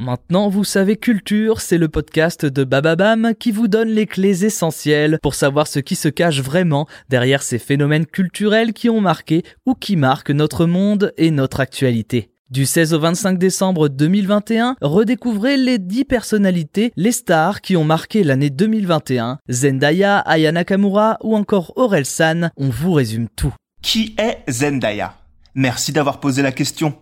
Maintenant, vous savez culture, c'est le podcast de Bababam qui vous donne les clés essentielles pour savoir ce qui se cache vraiment derrière ces phénomènes culturels qui ont marqué ou qui marquent notre monde et notre actualité. Du 16 au 25 décembre 2021, redécouvrez les 10 personnalités, les stars qui ont marqué l'année 2021. Zendaya, Aya Nakamura ou encore Aurel San, on vous résume tout. Qui est Zendaya? Merci d'avoir posé la question.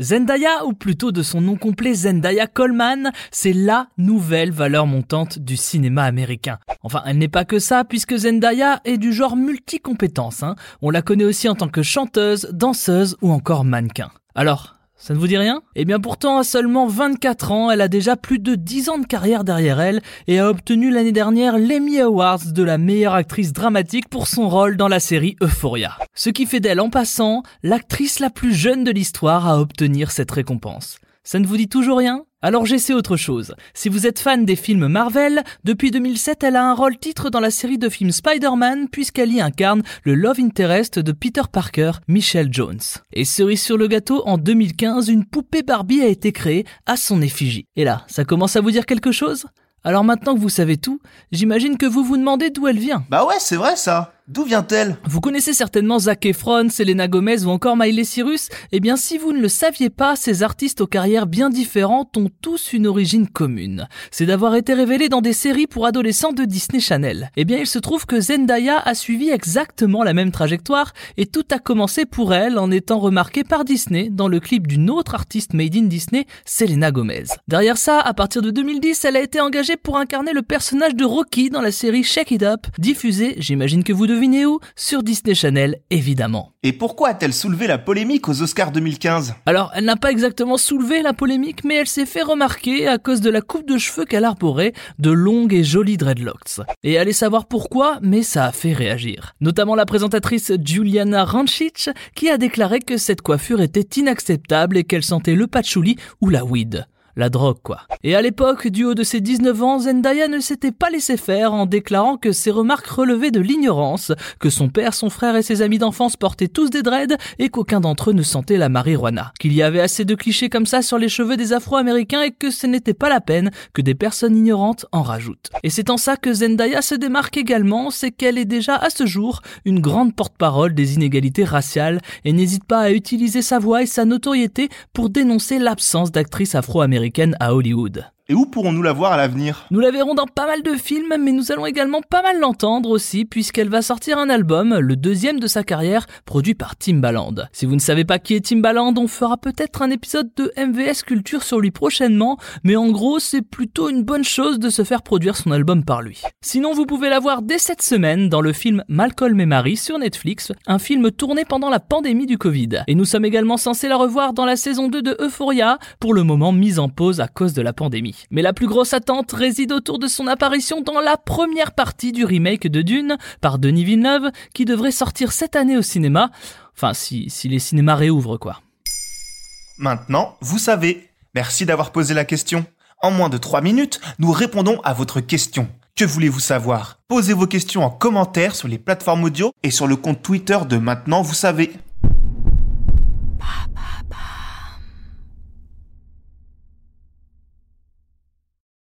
Zendaya, ou plutôt de son nom complet Zendaya Coleman, c'est LA nouvelle valeur montante du cinéma américain. Enfin, elle n'est pas que ça, puisque Zendaya est du genre multicompétence. Hein. On la connaît aussi en tant que chanteuse, danseuse ou encore mannequin. Alors, ça ne vous dit rien? Eh bien pourtant, à seulement 24 ans, elle a déjà plus de 10 ans de carrière derrière elle et a obtenu l'année dernière l'Emmy Awards de la meilleure actrice dramatique pour son rôle dans la série Euphoria. Ce qui fait d'elle en passant l'actrice la plus jeune de l'histoire à obtenir cette récompense. Ça ne vous dit toujours rien? Alors j'essaie autre chose. Si vous êtes fan des films Marvel, depuis 2007 elle a un rôle titre dans la série de films Spider-Man puisqu'elle y incarne le love interest de Peter Parker, Michelle Jones. Et cerise sur le gâteau, en 2015, une poupée Barbie a été créée à son effigie. Et là, ça commence à vous dire quelque chose? Alors maintenant que vous savez tout, j'imagine que vous vous demandez d'où elle vient. Bah ouais, c'est vrai ça D'où vient-elle? Vous connaissez certainement Zac Efron, Selena Gomez ou encore Miley Cyrus Eh bien, si vous ne le saviez pas, ces artistes aux carrières bien différentes ont tous une origine commune. C'est d'avoir été révélés dans des séries pour adolescents de Disney Channel. Eh bien, il se trouve que Zendaya a suivi exactement la même trajectoire et tout a commencé pour elle en étant remarquée par Disney dans le clip d'une autre artiste made in Disney, Selena Gomez. Derrière ça, à partir de 2010, elle a été engagée pour incarner le personnage de Rocky dans la série Shake It Up, diffusée, j'imagine que vous où Sur Disney Channel, évidemment. Et pourquoi a-t-elle soulevé la polémique aux Oscars 2015 Alors, elle n'a pas exactement soulevé la polémique, mais elle s'est fait remarquer à cause de la coupe de cheveux qu'elle arborait, de longues et jolies dreadlocks. Et allez savoir pourquoi, mais ça a fait réagir. Notamment la présentatrice Juliana Rancic, qui a déclaré que cette coiffure était inacceptable et qu'elle sentait le patchouli ou la weed la drogue quoi. Et à l'époque, du haut de ses 19 ans, Zendaya ne s'était pas laissé faire en déclarant que ses remarques relevaient de l'ignorance, que son père, son frère et ses amis d'enfance portaient tous des dreads et qu'aucun d'entre eux ne sentait la marijuana. Qu'il y avait assez de clichés comme ça sur les cheveux des afro-américains et que ce n'était pas la peine que des personnes ignorantes en rajoutent. Et c'est en ça que Zendaya se démarque également, c'est qu'elle est déjà à ce jour une grande porte-parole des inégalités raciales et n'hésite pas à utiliser sa voix et sa notoriété pour dénoncer l'absence d'actrices afro-américaines à Hollywood. Et où pourrons-nous la voir à l'avenir? Nous la verrons dans pas mal de films, mais nous allons également pas mal l'entendre aussi, puisqu'elle va sortir un album, le deuxième de sa carrière, produit par Timbaland. Si vous ne savez pas qui est Timbaland, on fera peut-être un épisode de MVS Culture sur lui prochainement, mais en gros, c'est plutôt une bonne chose de se faire produire son album par lui. Sinon, vous pouvez la voir dès cette semaine dans le film Malcolm et Marie sur Netflix, un film tourné pendant la pandémie du Covid. Et nous sommes également censés la revoir dans la saison 2 de Euphoria, pour le moment mise en pause à cause de la pandémie. Mais la plus grosse attente réside autour de son apparition dans la première partie du remake de Dune par Denis Villeneuve qui devrait sortir cette année au cinéma. Enfin, si, si les cinémas réouvrent quoi. Maintenant, vous savez. Merci d'avoir posé la question. En moins de 3 minutes, nous répondons à votre question. Que voulez-vous savoir? Posez vos questions en commentaire sur les plateformes audio et sur le compte Twitter de Maintenant, vous savez.